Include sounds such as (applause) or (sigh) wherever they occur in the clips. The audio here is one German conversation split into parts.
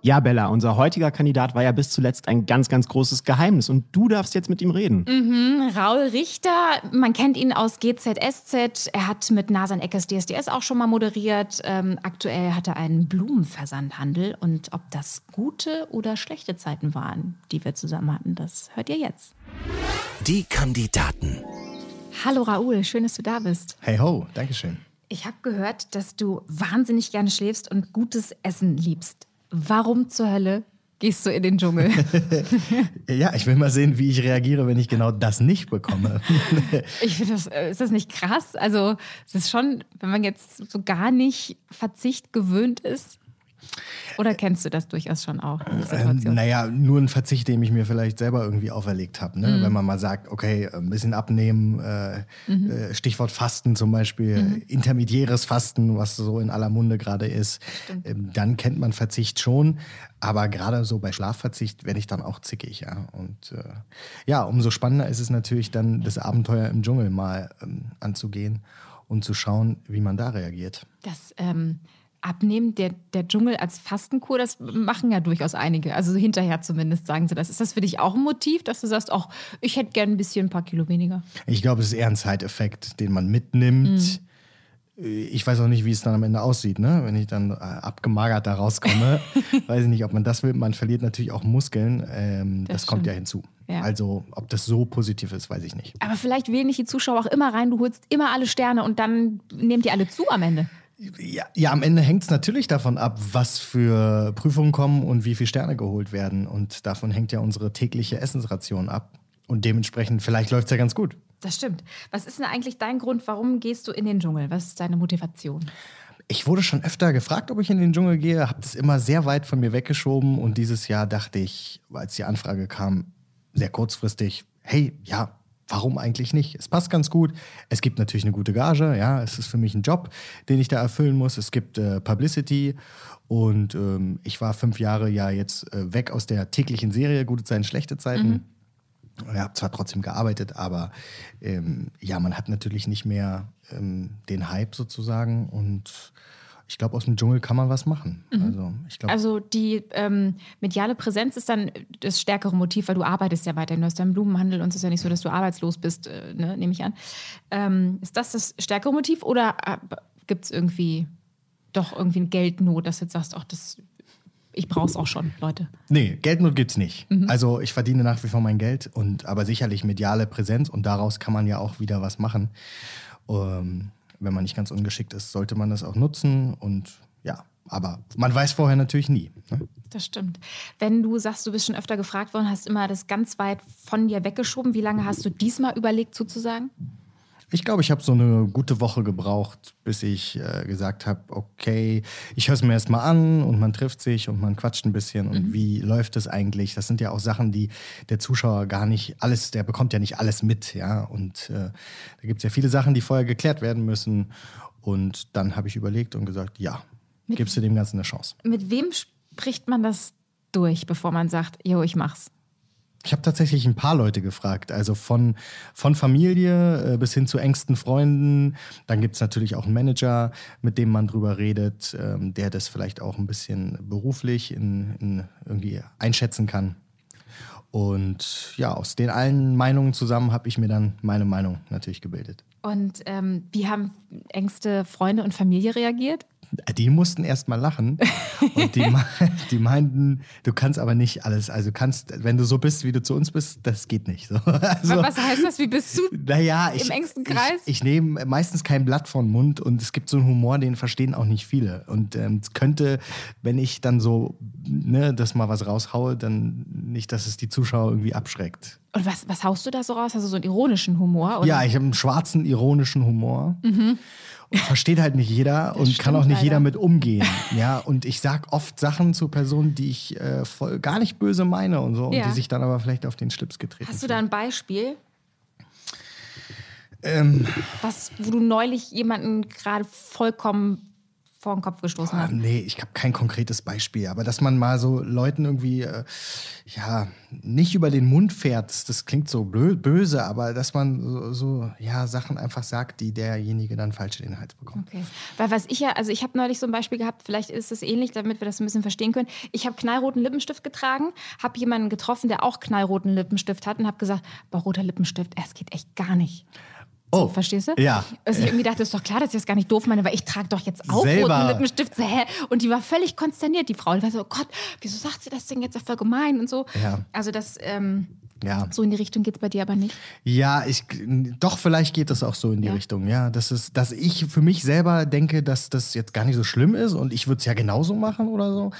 Ja, Bella, unser heutiger Kandidat war ja bis zuletzt ein ganz, ganz großes Geheimnis und du darfst jetzt mit ihm reden. Mhm, Raul Richter, man kennt ihn aus GZSZ. Er hat mit Nasan Eckes DSDS auch schon mal moderiert. Ähm, aktuell hat er einen Blumenversandhandel und ob das gute oder schlechte Zeiten waren, die wir zusammen hatten, das hört ihr jetzt. Die Kandidaten. Hallo Raoul, schön, dass du da bist. Hey ho, Dankeschön. Ich habe gehört, dass du wahnsinnig gerne schläfst und gutes Essen liebst. Warum zur Hölle gehst du in den Dschungel? (laughs) ja, ich will mal sehen, wie ich reagiere, wenn ich genau das nicht bekomme. (laughs) ich finde das, äh, ist das nicht krass? Also, es ist schon, wenn man jetzt so gar nicht Verzicht gewöhnt ist. Oder kennst du das durchas schon auch? Ähm, naja, nur ein Verzicht, den ich mir vielleicht selber irgendwie auferlegt habe. Ne? Mhm. Wenn man mal sagt, okay, ein bisschen abnehmen, äh, mhm. Äh, Stichwort Fasten zum Beispiel, mhm. intermediäres Fasten, was so in aller Munde gerade ist, ähm, dann kennt man Verzicht schon. Aber gerade so bei Schlafverzicht werde ich dann auch zickig. Ja? Und äh, ja, umso spannender ist es natürlich dann, das Abenteuer im Dschungel mal ähm, anzugehen und zu schauen, wie man da reagiert. Das ähm Abnehmen, der, der Dschungel als Fastenkur, das machen ja durchaus einige. Also hinterher zumindest sagen sie das. Ist das für dich auch ein Motiv, dass du sagst, auch ich hätte gerne ein bisschen ein paar Kilo weniger? Ich glaube, es ist eher ein Zeiteffekt, den man mitnimmt. Mhm. Ich weiß auch nicht, wie es dann am Ende aussieht, ne? wenn ich dann äh, abgemagert da rauskomme. (laughs) weiß ich nicht, ob man das will. Man verliert natürlich auch Muskeln. Ähm, das, das kommt ja hinzu. Ja. Also, ob das so positiv ist, weiß ich nicht. Aber vielleicht wählen nicht die Zuschauer auch immer rein, du holst immer alle Sterne und dann nehmt ihr alle zu am Ende. Ja, ja, am Ende hängt es natürlich davon ab, was für Prüfungen kommen und wie viele Sterne geholt werden. Und davon hängt ja unsere tägliche Essensration ab. Und dementsprechend, vielleicht läuft es ja ganz gut. Das stimmt. Was ist denn eigentlich dein Grund, warum gehst du in den Dschungel? Was ist deine Motivation? Ich wurde schon öfter gefragt, ob ich in den Dschungel gehe, habe das immer sehr weit von mir weggeschoben. Und dieses Jahr dachte ich, als die Anfrage kam, sehr kurzfristig, hey, ja, warum eigentlich nicht? Es passt ganz gut. Es gibt natürlich eine gute Gage, ja, es ist für mich ein Job, den ich da erfüllen muss. Es gibt äh, Publicity und ähm, ich war fünf Jahre ja jetzt äh, weg aus der täglichen Serie, gute Zeiten, schlechte Zeiten. Mhm. Ich habe zwar trotzdem gearbeitet, aber ähm, ja, man hat natürlich nicht mehr ähm, den Hype sozusagen und ich glaube, aus dem Dschungel kann man was machen. Mhm. Also, ich glaub, also die ähm, mediale Präsenz ist dann das stärkere Motiv, weil du arbeitest ja weiterhin. Du hast deinen Blumenhandel und es ist ja nicht so, dass du arbeitslos bist, äh, ne, nehme ich an. Ähm, ist das das stärkere Motiv oder äh, gibt es irgendwie doch irgendwie eine Geldnot, dass du jetzt sagst, ach, das, ich brauche es auch schon, Leute? Nee, Geldnot gibt es nicht. Mhm. Also ich verdiene nach wie vor mein Geld, und aber sicherlich mediale Präsenz und daraus kann man ja auch wieder was machen. Ähm, wenn man nicht ganz ungeschickt ist, sollte man das auch nutzen und ja, aber man weiß vorher natürlich nie. Ne? Das stimmt. Wenn du sagst, du bist schon öfter gefragt worden, hast immer das ganz weit von dir weggeschoben, wie lange hast du diesmal überlegt zuzusagen? Ich glaube, ich habe so eine gute Woche gebraucht, bis ich äh, gesagt habe, okay, ich höre es mir erstmal an und man trifft sich und man quatscht ein bisschen und mhm. wie läuft es eigentlich? Das sind ja auch Sachen, die der Zuschauer gar nicht alles, der bekommt ja nicht alles mit, ja. Und äh, da gibt es ja viele Sachen, die vorher geklärt werden müssen. Und dann habe ich überlegt und gesagt, ja, mit, gibst du dem Ganzen eine Chance. Mit wem spricht man das durch, bevor man sagt, jo, ich mach's? Ich habe tatsächlich ein paar Leute gefragt, also von, von Familie äh, bis hin zu engsten Freunden. Dann gibt es natürlich auch einen Manager, mit dem man drüber redet, ähm, der das vielleicht auch ein bisschen beruflich in, in irgendwie einschätzen kann. Und ja, aus den allen Meinungen zusammen habe ich mir dann meine Meinung natürlich gebildet. Und ähm, wie haben engste Freunde und Familie reagiert? Die mussten erst mal lachen und die, (laughs) die, meinten, du kannst aber nicht alles, also kannst, wenn du so bist, wie du zu uns bist, das geht nicht. So, (laughs) also, Was heißt das? Wie bist du naja, im ich, engsten Kreis? Ich, ich nehme meistens kein Blatt vor den Mund und es gibt so einen Humor, den verstehen auch nicht viele. Und ähm, es könnte, wenn ich dann so, ne, das mal was raushaue, dann nicht, dass es die Zuschauer irgendwie abschreckt. Und was, was haust du da so raus? Hast du so einen ironischen Humor? Oder? Ja, ich habe einen schwarzen, ironischen Humor. Und versteht halt nicht jeder und kann auch nicht leider. jeder mit umgehen. Ja, und ich sag oft Sachen zu Personen, die ich äh, voll, gar nicht böse meine und so, und Ja. die sich dann aber vielleicht auf den Schlips getreten Hast du da ein Beispiel, Ähm, was, wo du neulich jemanden gerade vollkommen vor den Kopf gestoßen hast? nee, ich habe kein konkretes Beispiel, aber dass man mal so Leuten irgendwie, äh, ja, nicht über den Mund fährt, das, klingt so böse, aber dass man so, so, ja, Sachen einfach sagt, die derjenige dann falsch in den Hals bekommt. Okay. Weil was ich ja, also ich habe neulich so ein Beispiel gehabt, vielleicht ist es ähnlich, damit wir das ein bisschen verstehen können. Ich habe knallroten Lippenstift getragen, habe jemanden getroffen, der auch knallroten Lippenstift hat und habe gesagt, boah, roter Lippenstift, es geht echt gar nicht. Oh, Verstehst du? Ja. Also ich irgendwie dachte, ist doch klar, dass ich das gar nicht doof meine, weil ich trage doch jetzt auch Selber. roten Lippenstift. So, hä? Und die war völlig konsterniert, die Frau. Die war so, oh Gott, wieso sagt sie das denn jetzt? Das voll gemein und so. Ja. Also das, ähm, Ja. so in die Richtung geht es bei dir aber nicht. Ja, ich doch vielleicht geht das auch so in die Ja. Richtung. Ja, das ist, dass ich für mich selber denke, dass das jetzt gar nicht so schlimm ist und ich würde es ja genauso machen oder so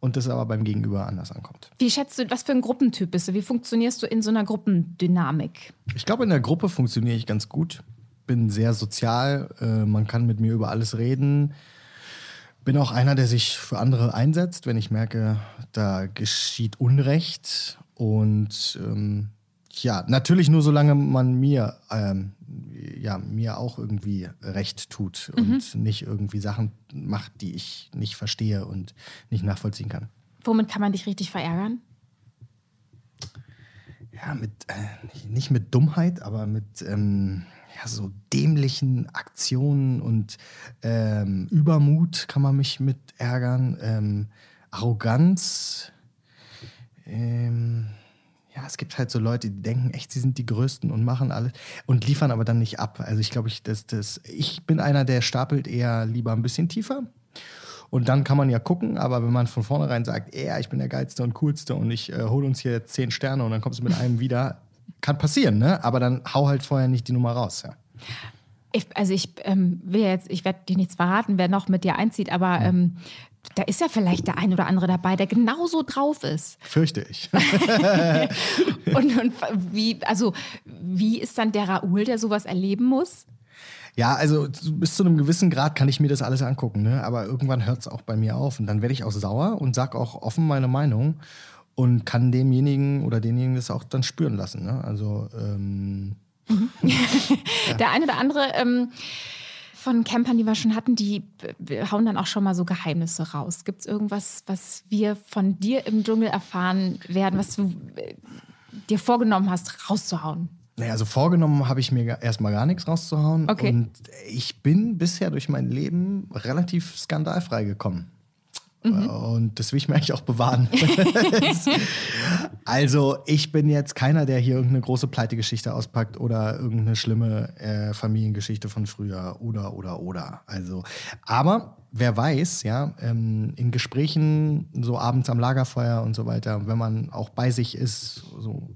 und das aber beim Gegenüber anders ankommt. Wie schätzt du, was für ein Gruppentyp bist du? Wie funktionierst du in so einer Gruppendynamik? Ich glaube, in der Gruppe funktioniere ich ganz gut. Bin sehr sozial. Äh, man kann mit mir über alles reden. Bin auch einer, der sich für andere einsetzt, wenn ich merke, da geschieht Unrecht. Und ähm, ja, natürlich nur solange man mir, ähm, ja, mir auch irgendwie Recht tut und nicht irgendwie Sachen macht, die ich nicht verstehe und nicht nachvollziehen kann. Womit kann man dich richtig verärgern? ja, mit, äh, nicht mit Dummheit, aber mit ähm, ja, so dämlichen Aktionen und ähm, Übermut kann man mich mit ärgern. Ähm, Arroganz. Ähm, ja, es gibt halt so Leute, die denken echt, sie sind die Größten und machen alles und liefern aber dann nicht ab. Also ich glaube, ich, das, das, ich bin einer, der stapelt eher lieber ein bisschen tiefer. Und dann kann man ja gucken, aber wenn man von vornherein sagt, ja, ich bin der geilste und coolste und ich äh, hole uns hier zehn Sterne und dann kommst du mit einem wieder, kann passieren, ne? Aber dann hau halt vorher nicht die Nummer raus, ja. Ich, also ich ähm, will jetzt, ich werde dir nichts verraten, wer noch mit dir einzieht, aber ähm, da ist ja vielleicht der ein oder andere dabei, der genauso drauf ist. Fürchte ich. (laughs) Und, und wie, also wie ist dann der Raoul, der sowas erleben muss? Ja, also bis zu einem gewissen Grad kann ich mir das alles angucken, ne? aber irgendwann hört es auch bei mir auf und dann werde ich auch sauer und sage auch offen meine Meinung und kann demjenigen oder denjenigen das auch dann spüren lassen. Ne? Also ähm, (laughs) Der eine oder andere ähm, von Campern, die wir schon hatten, die hauen dann auch schon mal so Geheimnisse raus. Gibt es irgendwas, was wir von dir im Dschungel erfahren werden, was du äh, dir vorgenommen hast, rauszuhauen? Naja, also vorgenommen habe ich mir erstmal gar nichts rauszuhauen. Okay. Und ich bin bisher durch mein Leben relativ skandalfrei gekommen. Und das will ich mir eigentlich auch bewahren. (laughs) also, ich bin jetzt keiner, der hier irgendeine große Pleitegeschichte auspackt oder irgendeine schlimme äh, Familiengeschichte von früher oder, oder, oder. Also, aber wer weiß, ja, ähm, in Gesprächen, so abends am Lagerfeuer und so weiter, wenn man auch bei sich ist, so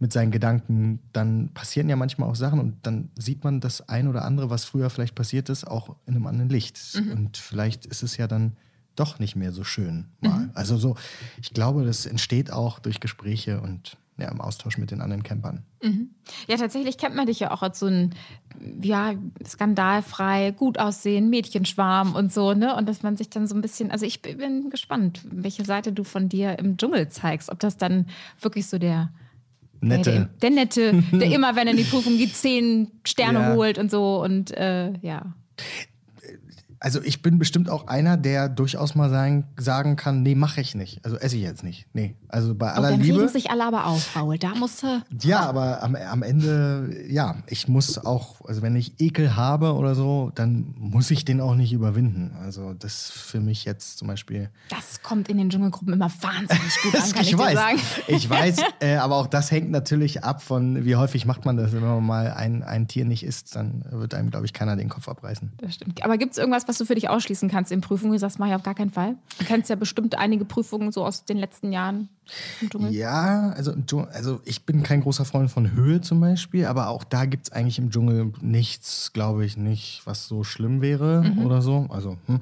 mit seinen Gedanken, dann passieren ja manchmal auch Sachen und dann sieht man das ein oder andere, was früher vielleicht passiert ist, auch in einem anderen Licht. Und vielleicht ist es ja dann doch nicht mehr so schön mal. Also so, ich glaube, das entsteht auch durch Gespräche und ja, im Austausch mit den anderen Campern. Ja, tatsächlich kennt man dich ja auch als so ein, ja, skandalfrei, gut aussehen, Mädchenschwarm und so, ne? Und dass man sich dann so ein bisschen, also ich bin gespannt, welche Seite du von dir im Dschungel zeigst. Ob das dann wirklich so der, Nette. Der, der Nette, der (laughs) immer, wenn er in die Prüfung geht, zehn Sterne Ja. holt und so und äh, ja. Also ich bin bestimmt auch einer, der durchaus mal sagen, sagen kann, nee, mache ich nicht. Also esse ich jetzt nicht. Nee. Also bei Und aller dann Liebe. regen sich alle aber auf, Raul. Da musst du. Ja, aber am, am Ende, ja, ich muss auch, also wenn ich Ekel habe oder so, dann muss ich den auch nicht überwinden. Also das für mich jetzt zum Beispiel. Das kommt in den Dschungelgruppen immer wahnsinnig gut (laughs) an, kann ich, ich weiß, dir sagen. ich weiß, (laughs) äh, aber auch das hängt natürlich ab von, wie häufig macht man das. Wenn man mal ein, ein Tier nicht isst, dann wird einem, glaube ich, keiner den Kopf abreißen. Das stimmt. Aber gibt es irgendwas, was was du für dich ausschließen kannst in Prüfungen? Du sagst, mach ich auf gar keinen Fall. Du kennst ja bestimmt einige Prüfungen so aus den letzten Jahren im Dschungel. Ja, also, also ich bin kein großer Freund von Höhe zum Beispiel, aber auch da gibt es eigentlich im Dschungel nichts, glaube ich, nicht, was so schlimm wäre oder so. Also, hm.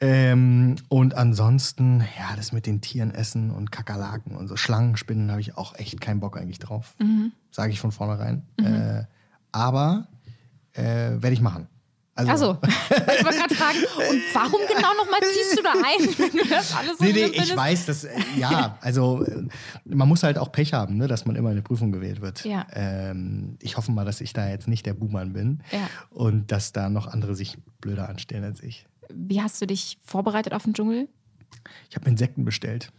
ähm, und ansonsten, ja, das mit den Tieren essen und Kakerlaken und so Schlangenspinnen habe ich auch echt keinen Bock eigentlich drauf. Sage ich von vornherein. Äh, aber äh, werde ich machen. Also, Achso, (laughs) ich wollte gerade fragen, und warum genau nochmal ziehst du da ein, wenn du das alles so Nee, nee, ich weiß, dass, äh, ja, (laughs) also äh, man muss halt auch Pech haben, ne, dass man immer in eine Prüfung gewählt wird. Ja. Ähm, ich hoffe mal, dass ich da jetzt nicht der Buhmann bin Ja. und dass da noch andere sich blöder anstellen als ich. Wie hast du dich vorbereitet auf den Dschungel? Ich habe Insekten bestellt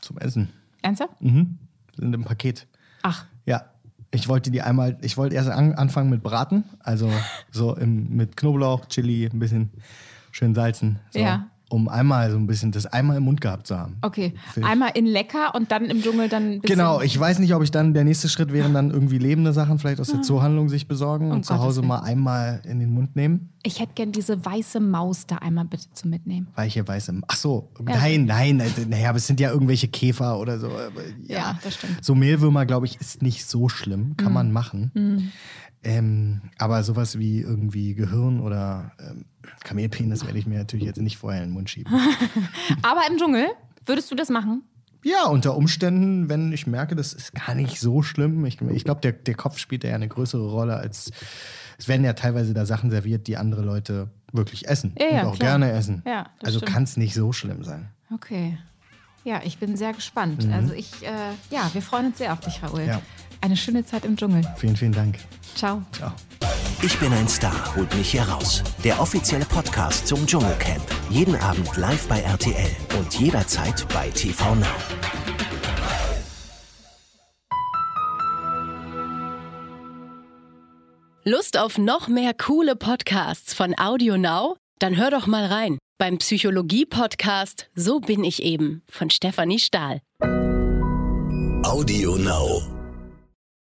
zum Essen. Ernsthaft? Mhm. Sind im Paket. Ach, Ja. Ich wollte die einmal, ich wollte erst an, anfangen mit Braten, also so im, mit Knoblauch, Chili, ein bisschen schön salzen. So, Ja. Um einmal so ein bisschen das einmal im Mund gehabt zu haben. okay. Fisch. Einmal in lecker und dann im Dschungel dann ein bisschen. Genau, ich weiß nicht, ob ich dann, der nächste Schritt wäre dann irgendwie lebende Sachen vielleicht aus der Zoohandlung sich besorgen Um und zu Gottes Hause mal einmal in den Mund nehmen. Ich hätte gern diese weiße Maus da einmal bitte zum Mitnehmen. Weiche weiße. Ach so, nein, nein, also, naja, aber es sind ja irgendwelche Käfer oder so. aber Ja, Ja, das stimmt. So Mehlwürmer, glaube ich, ist nicht so schlimm, kann man machen. Ähm, aber sowas wie irgendwie Gehirn oder ähm, Kamelpenis werde ich mir natürlich jetzt nicht vorher in den Mund schieben. (laughs) Aber im Dschungel, würdest du das machen? Ja, unter Umständen, wenn ich merke, das ist gar nicht so schlimm. Ich, ich glaube, der, der Kopf spielt ja eine größere Rolle als. Es werden ja teilweise da Sachen serviert, die andere Leute wirklich essen Ja, ja, und auch klar. gerne essen. Ja, also kann es nicht so schlimm sein. Okay. Ja, ich bin sehr gespannt. Also ich, äh, ja, wir freuen uns sehr auf dich, Raoul. Mhm. Ja. Eine schöne Zeit im Dschungel. Vielen, vielen Dank. Ciao. Ciao. Ich bin ein Star, holt mich hier raus. Der offizielle Podcast zum Dschungelcamp. Jeden Abend live bei RTL und jederzeit bei TV Now. Lust auf noch mehr coole Podcasts von Audio Now? Dann hör doch mal rein beim Psychologie-Podcast So bin ich eben von Stefanie Stahl. Audio Now.